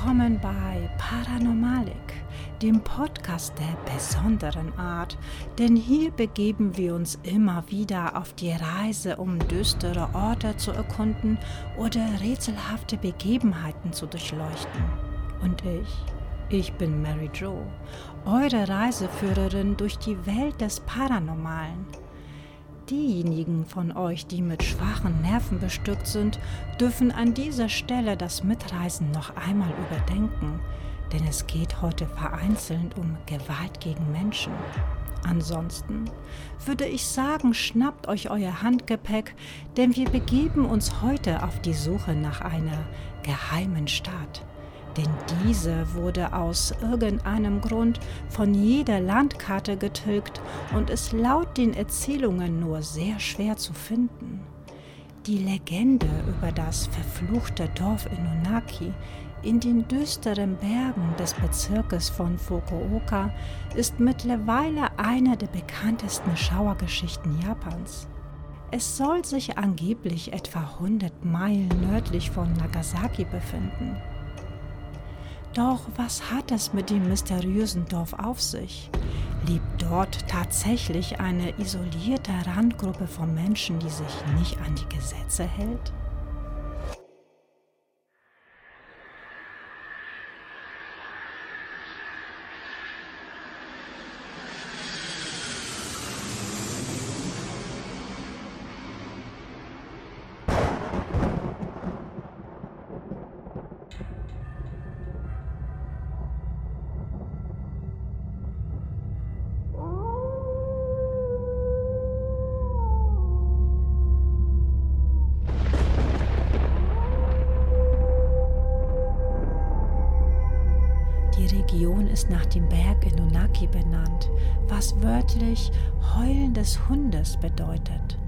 willkommen bei Paranormalik, dem Podcast der besonderen Art, denn hier begeben wir uns immer wieder auf die Reise, um düstere Orte zu erkunden oder rätselhafte Begebenheiten zu durchleuchten. Und ich, ich bin Mary Jo, eure Reiseführerin durch die Welt des Paranormalen. Diejenigen von euch, die mit schwachen Nerven bestückt sind, dürfen an dieser Stelle das Mitreisen noch einmal überdenken, denn es geht heute vereinzelt um Gewalt gegen Menschen. Ansonsten würde ich sagen, schnappt euch euer Handgepäck, denn wir begeben uns heute auf die Suche nach einer geheimen Stadt denn diese wurde aus irgendeinem Grund von jeder Landkarte getilgt und ist laut den Erzählungen nur sehr schwer zu finden. Die Legende über das verfluchte Dorf Inunaki in den düsteren Bergen des Bezirkes von Fukuoka ist mittlerweile eine der bekanntesten Schauergeschichten Japans. Es soll sich angeblich etwa 100 Meilen nördlich von Nagasaki befinden. Doch was hat es mit dem mysteriösen Dorf auf sich? Lebt dort tatsächlich eine isolierte Randgruppe von Menschen, die sich nicht an die Gesetze hält? Ist nach dem Berg Inunaki benannt, was wörtlich Heulen des Hundes bedeutet.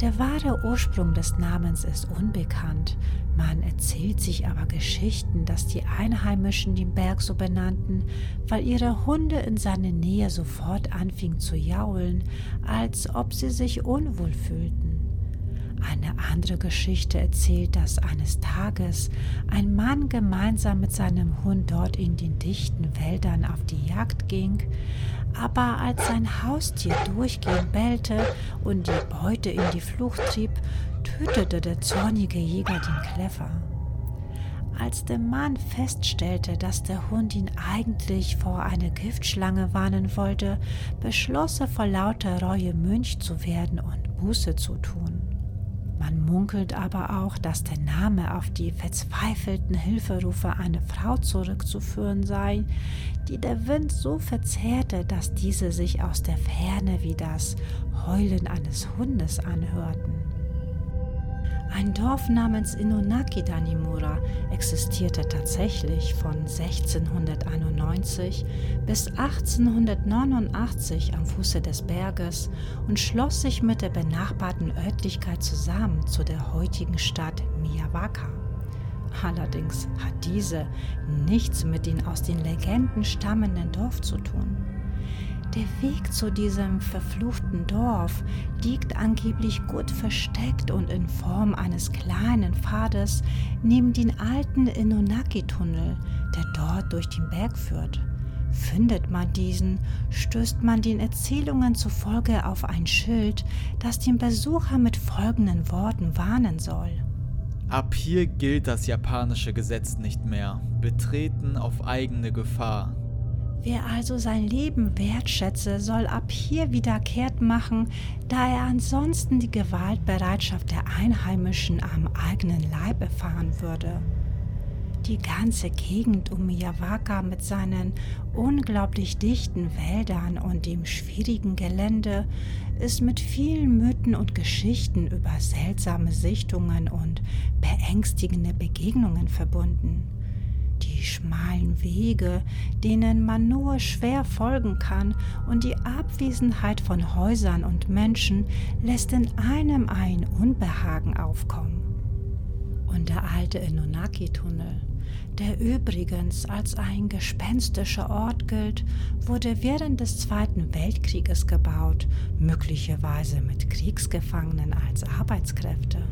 Der wahre Ursprung des Namens ist unbekannt. Man erzählt sich aber Geschichten, dass die Einheimischen den Berg so benannten, weil ihre Hunde in seiner Nähe sofort anfingen zu jaulen, als ob sie sich unwohl fühlten. Eine andere Geschichte erzählt, dass eines Tages ein Mann gemeinsam mit seinem Hund dort in den dichten Wäldern auf die Jagd ging, aber als sein Haustier durchgehend bellte und die Beute in die Flucht trieb, tötete der zornige Jäger den Kläffer. Als der Mann feststellte, dass der Hund ihn eigentlich vor einer Giftschlange warnen wollte, beschloss er vor lauter Reue Mönch zu werden und Buße zu tun. Man munkelt aber auch, dass der Name auf die verzweifelten Hilferufe einer Frau zurückzuführen sei, die der Wind so verzehrte, dass diese sich aus der Ferne wie das Heulen eines Hundes anhörten. Ein Dorf namens Inonaki Danimura existierte tatsächlich von 1691 bis 1889 am Fuße des Berges und schloss sich mit der benachbarten Örtlichkeit zusammen zu der heutigen Stadt Miyawaka. Allerdings hat diese nichts mit dem aus den Legenden stammenden Dorf zu tun. Der Weg zu diesem verfluchten Dorf liegt angeblich gut versteckt und in Form eines kleinen Pfades neben den alten Inonaki-Tunnel, der dort durch den Berg führt. Findet man diesen, stößt man den Erzählungen zufolge auf ein Schild, das den Besucher mit folgenden Worten warnen soll. Ab hier gilt das japanische Gesetz nicht mehr. Betreten auf eigene Gefahr. Wer also sein Leben wertschätze, soll ab hier wiederkehrt machen, da er ansonsten die Gewaltbereitschaft der Einheimischen am eigenen Leib erfahren würde. Die ganze Gegend um Miyawaka mit seinen unglaublich dichten Wäldern und dem schwierigen Gelände ist mit vielen Mythen und Geschichten über seltsame Sichtungen und beängstigende Begegnungen verbunden die schmalen Wege, denen man nur schwer folgen kann, und die Abwesenheit von Häusern und Menschen lässt in einem ein Unbehagen aufkommen. Und der alte Inunaki-Tunnel, der übrigens als ein gespenstischer Ort gilt, wurde während des Zweiten Weltkrieges gebaut, möglicherweise mit Kriegsgefangenen als Arbeitskräfte.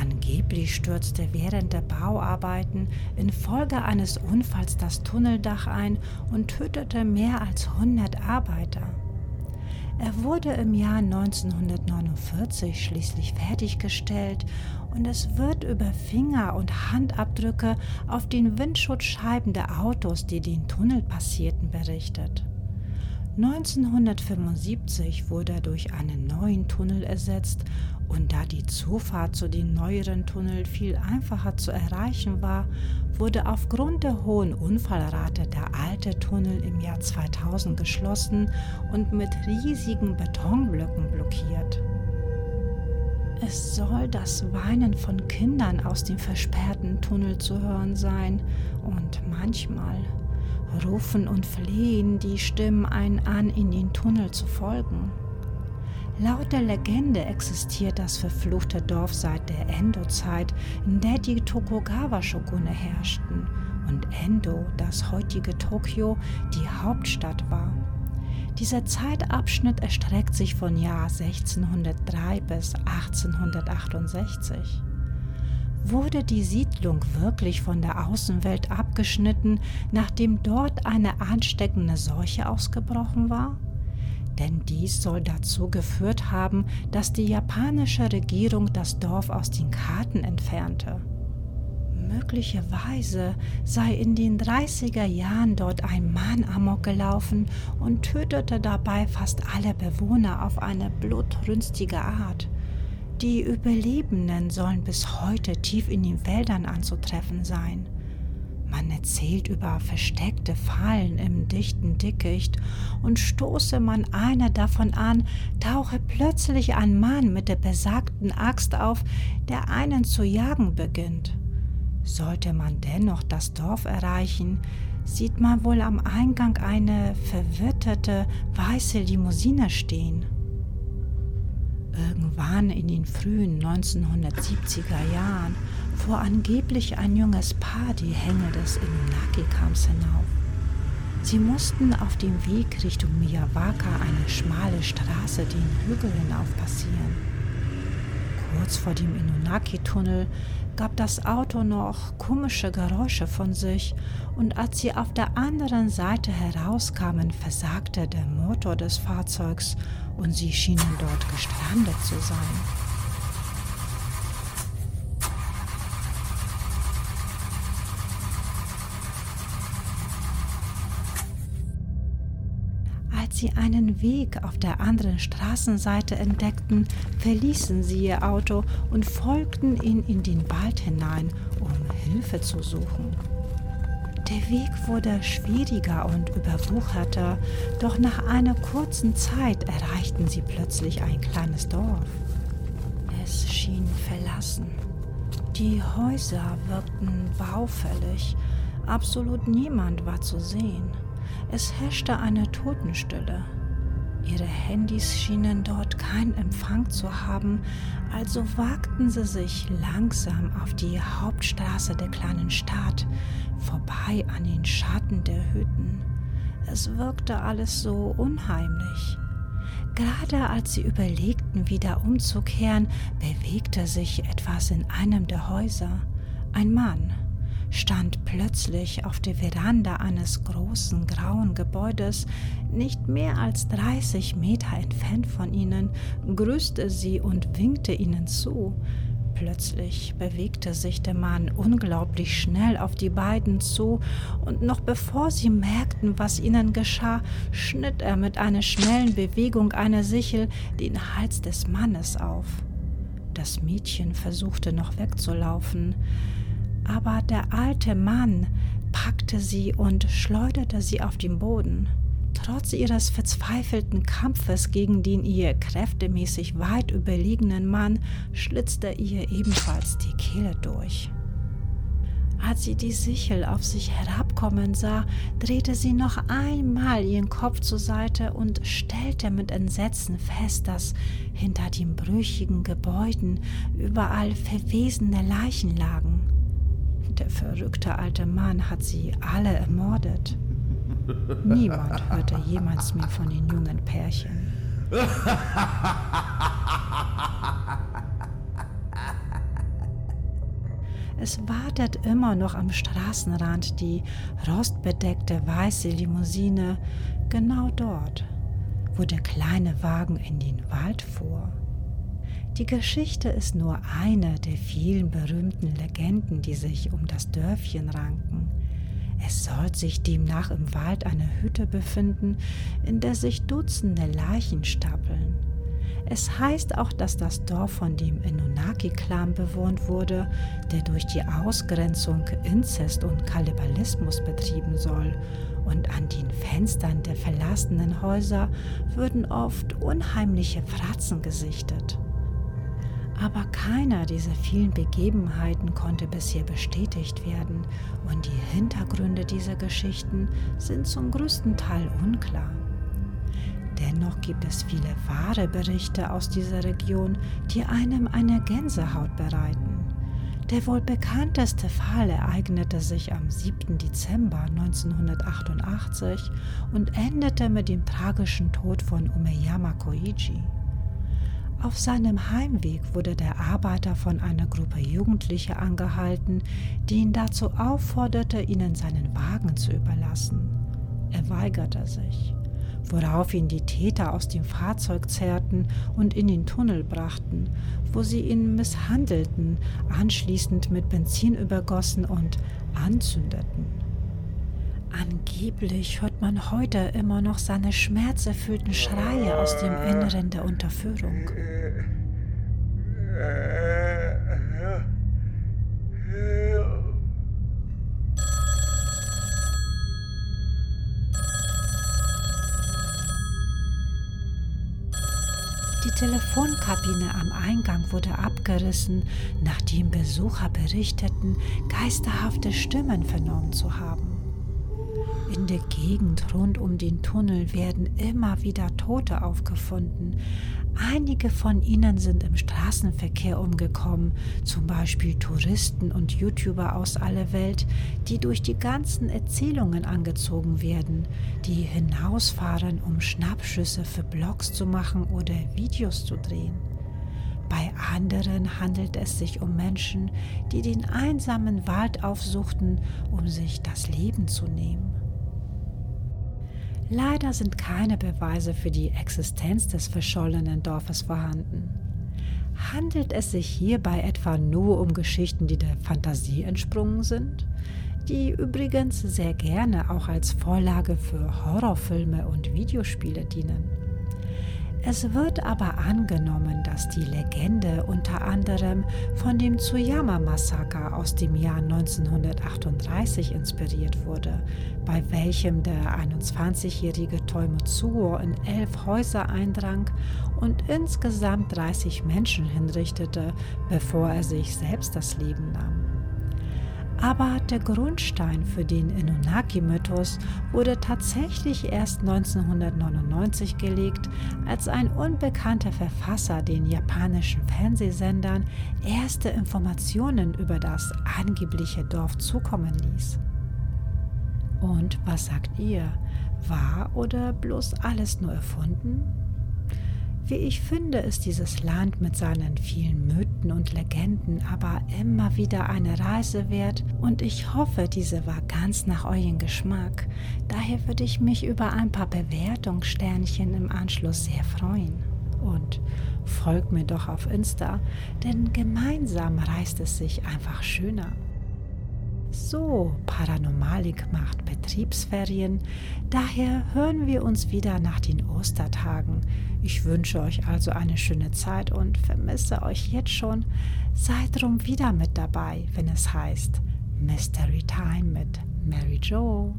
Angeblich stürzte während der Bauarbeiten infolge eines Unfalls das Tunneldach ein und tötete mehr als 100 Arbeiter. Er wurde im Jahr 1949 schließlich fertiggestellt und es wird über Finger- und Handabdrücke auf den Windschutzscheiben der Autos, die den Tunnel passierten, berichtet. 1975 wurde er durch einen neuen Tunnel ersetzt und da die Zufahrt zu den neueren Tunneln viel einfacher zu erreichen war, wurde aufgrund der hohen Unfallrate der alte Tunnel im Jahr 2000 geschlossen und mit riesigen Betonblöcken blockiert. Es soll das Weinen von Kindern aus dem versperrten Tunnel zu hören sein und manchmal rufen und flehen die Stimmen einen an, in den Tunnel zu folgen. Laut der Legende existiert das verfluchte Dorf seit der Endo-Zeit, in der die Tokugawa-Shogune herrschten und Endo, das heutige Tokio, die Hauptstadt war. Dieser Zeitabschnitt erstreckt sich von Jahr 1603 bis 1868. Wurde die Siedlung wirklich von der Außenwelt abgeschnitten, nachdem dort eine ansteckende Seuche ausgebrochen war? Denn dies soll dazu geführt haben, dass die japanische Regierung das Dorf aus den Karten entfernte. Möglicherweise sei in den 30er Jahren dort ein Mann amok gelaufen und tötete dabei fast alle Bewohner auf eine blutrünstige Art. Die Überlebenden sollen bis heute tief in den Wäldern anzutreffen sein. Man erzählt über versteckte Fallen im dichten Dickicht und stoße man einer davon an, tauche plötzlich ein Mann mit der besagten Axt auf, der einen zu jagen beginnt. Sollte man dennoch das Dorf erreichen, sieht man wohl am Eingang eine verwitterte weiße Limousine stehen. Irgendwann in den frühen 1970er Jahren fuhr angeblich ein junges Paar die Hänge des Inunaki-Kams hinauf. Sie mussten auf dem Weg Richtung Miyawaka eine schmale Straße den Hügel hinauf passieren. Kurz vor dem Inunaki-Tunnel gab das Auto noch komische Geräusche von sich und als sie auf der anderen Seite herauskamen, versagte der Motor des Fahrzeugs und sie schienen dort gestrandet zu sein. Sie einen Weg auf der anderen Straßenseite entdeckten, verließen sie ihr Auto und folgten ihn in den Wald hinein, um Hilfe zu suchen. Der Weg wurde schwieriger und überwucherter, doch nach einer kurzen Zeit erreichten sie plötzlich ein kleines Dorf. Es schien verlassen. Die Häuser wirkten baufällig, absolut niemand war zu sehen. Es herrschte eine Totenstille. Ihre Handys schienen dort keinen Empfang zu haben, also wagten sie sich langsam auf die Hauptstraße der kleinen Stadt, vorbei an den Schatten der Hütten. Es wirkte alles so unheimlich. Gerade als sie überlegten, wieder umzukehren, bewegte sich etwas in einem der Häuser. Ein Mann stand plötzlich auf der Veranda eines großen grauen Gebäudes, nicht mehr als 30 Meter entfernt von ihnen, grüßte sie und winkte ihnen zu. Plötzlich bewegte sich der Mann unglaublich schnell auf die beiden zu, und noch bevor sie merkten, was ihnen geschah, schnitt er mit einer schnellen Bewegung eine Sichel den Hals des Mannes auf. Das Mädchen versuchte noch wegzulaufen, aber der alte Mann packte sie und schleuderte sie auf den Boden. Trotz ihres verzweifelten Kampfes gegen den ihr kräftemäßig weit überlegenen Mann schlitzte ihr ebenfalls die Kehle durch. Als sie die Sichel auf sich herabkommen sah, drehte sie noch einmal ihren Kopf zur Seite und stellte mit Entsetzen fest, dass hinter den brüchigen Gebäuden überall verwesene Leichen lagen. Der verrückte alte Mann hat sie alle ermordet. Niemand hörte jemals mehr von den jungen Pärchen. Es wartet immer noch am Straßenrand die rostbedeckte weiße Limousine, genau dort, wo der kleine Wagen in den Wald fuhr. Die Geschichte ist nur eine der vielen berühmten Legenden, die sich um das Dörfchen ranken. Es soll sich demnach im Wald eine Hütte befinden, in der sich Dutzende Leichen stapeln. Es heißt auch, dass das Dorf von dem Inunaki-Clan bewohnt wurde, der durch die Ausgrenzung Inzest und Kannibalismus betrieben soll. Und an den Fenstern der verlassenen Häuser würden oft unheimliche Fratzen gesichtet. Aber keiner dieser vielen Begebenheiten konnte bisher bestätigt werden und die Hintergründe dieser Geschichten sind zum größten Teil unklar. Dennoch gibt es viele wahre Berichte aus dieser Region, die einem eine Gänsehaut bereiten. Der wohl bekannteste Fall ereignete sich am 7. Dezember 1988 und endete mit dem tragischen Tod von Umeyama Koichi. Auf seinem Heimweg wurde der Arbeiter von einer Gruppe Jugendlicher angehalten, die ihn dazu aufforderte, ihnen seinen Wagen zu überlassen. Er weigerte sich, worauf ihn die Täter aus dem Fahrzeug zerrten und in den Tunnel brachten, wo sie ihn misshandelten, anschließend mit Benzin übergossen und anzündeten. Angeblich hört man heute immer noch seine schmerzerfüllten Schreie aus dem Inneren der Unterführung. Die Telefonkabine am Eingang wurde abgerissen, nachdem Besucher berichteten, geisterhafte Stimmen vernommen zu haben. In der Gegend rund um den Tunnel werden immer wieder Tote aufgefunden. Einige von ihnen sind im Straßenverkehr umgekommen, zum Beispiel Touristen und YouTuber aus aller Welt, die durch die ganzen Erzählungen angezogen werden, die hinausfahren, um Schnappschüsse für Blogs zu machen oder Videos zu drehen. Bei anderen handelt es sich um Menschen, die den einsamen Wald aufsuchten, um sich das Leben zu nehmen. Leider sind keine Beweise für die Existenz des verschollenen Dorfes vorhanden. Handelt es sich hierbei etwa nur um Geschichten, die der Fantasie entsprungen sind, die übrigens sehr gerne auch als Vorlage für Horrorfilme und Videospiele dienen? Es wird aber angenommen, dass die Legende unter anderem von dem Tsuyama-Massaker aus dem Jahr 1938 inspiriert wurde, bei welchem der 21-jährige Toimotsuo in elf Häuser eindrang und insgesamt 30 Menschen hinrichtete, bevor er sich selbst das Leben nahm. Aber der Grundstein für den Inunaki-Mythos wurde tatsächlich erst 1999 gelegt, als ein unbekannter Verfasser den japanischen Fernsehsendern erste Informationen über das angebliche Dorf zukommen ließ. Und was sagt ihr? War oder bloß alles nur erfunden? Wie ich finde, ist dieses Land mit seinen vielen Mythen und Legenden aber immer wieder eine Reise wert und ich hoffe, diese war ganz nach eurem Geschmack. Daher würde ich mich über ein paar Bewertungssternchen im Anschluss sehr freuen. Und folgt mir doch auf Insta, denn gemeinsam reißt es sich einfach schöner. So, Paranormalik macht Betriebsferien, daher hören wir uns wieder nach den Ostertagen. Ich wünsche euch also eine schöne Zeit und vermisse euch jetzt schon. Seid drum wieder mit dabei, wenn es heißt Mystery Time mit Mary Jo.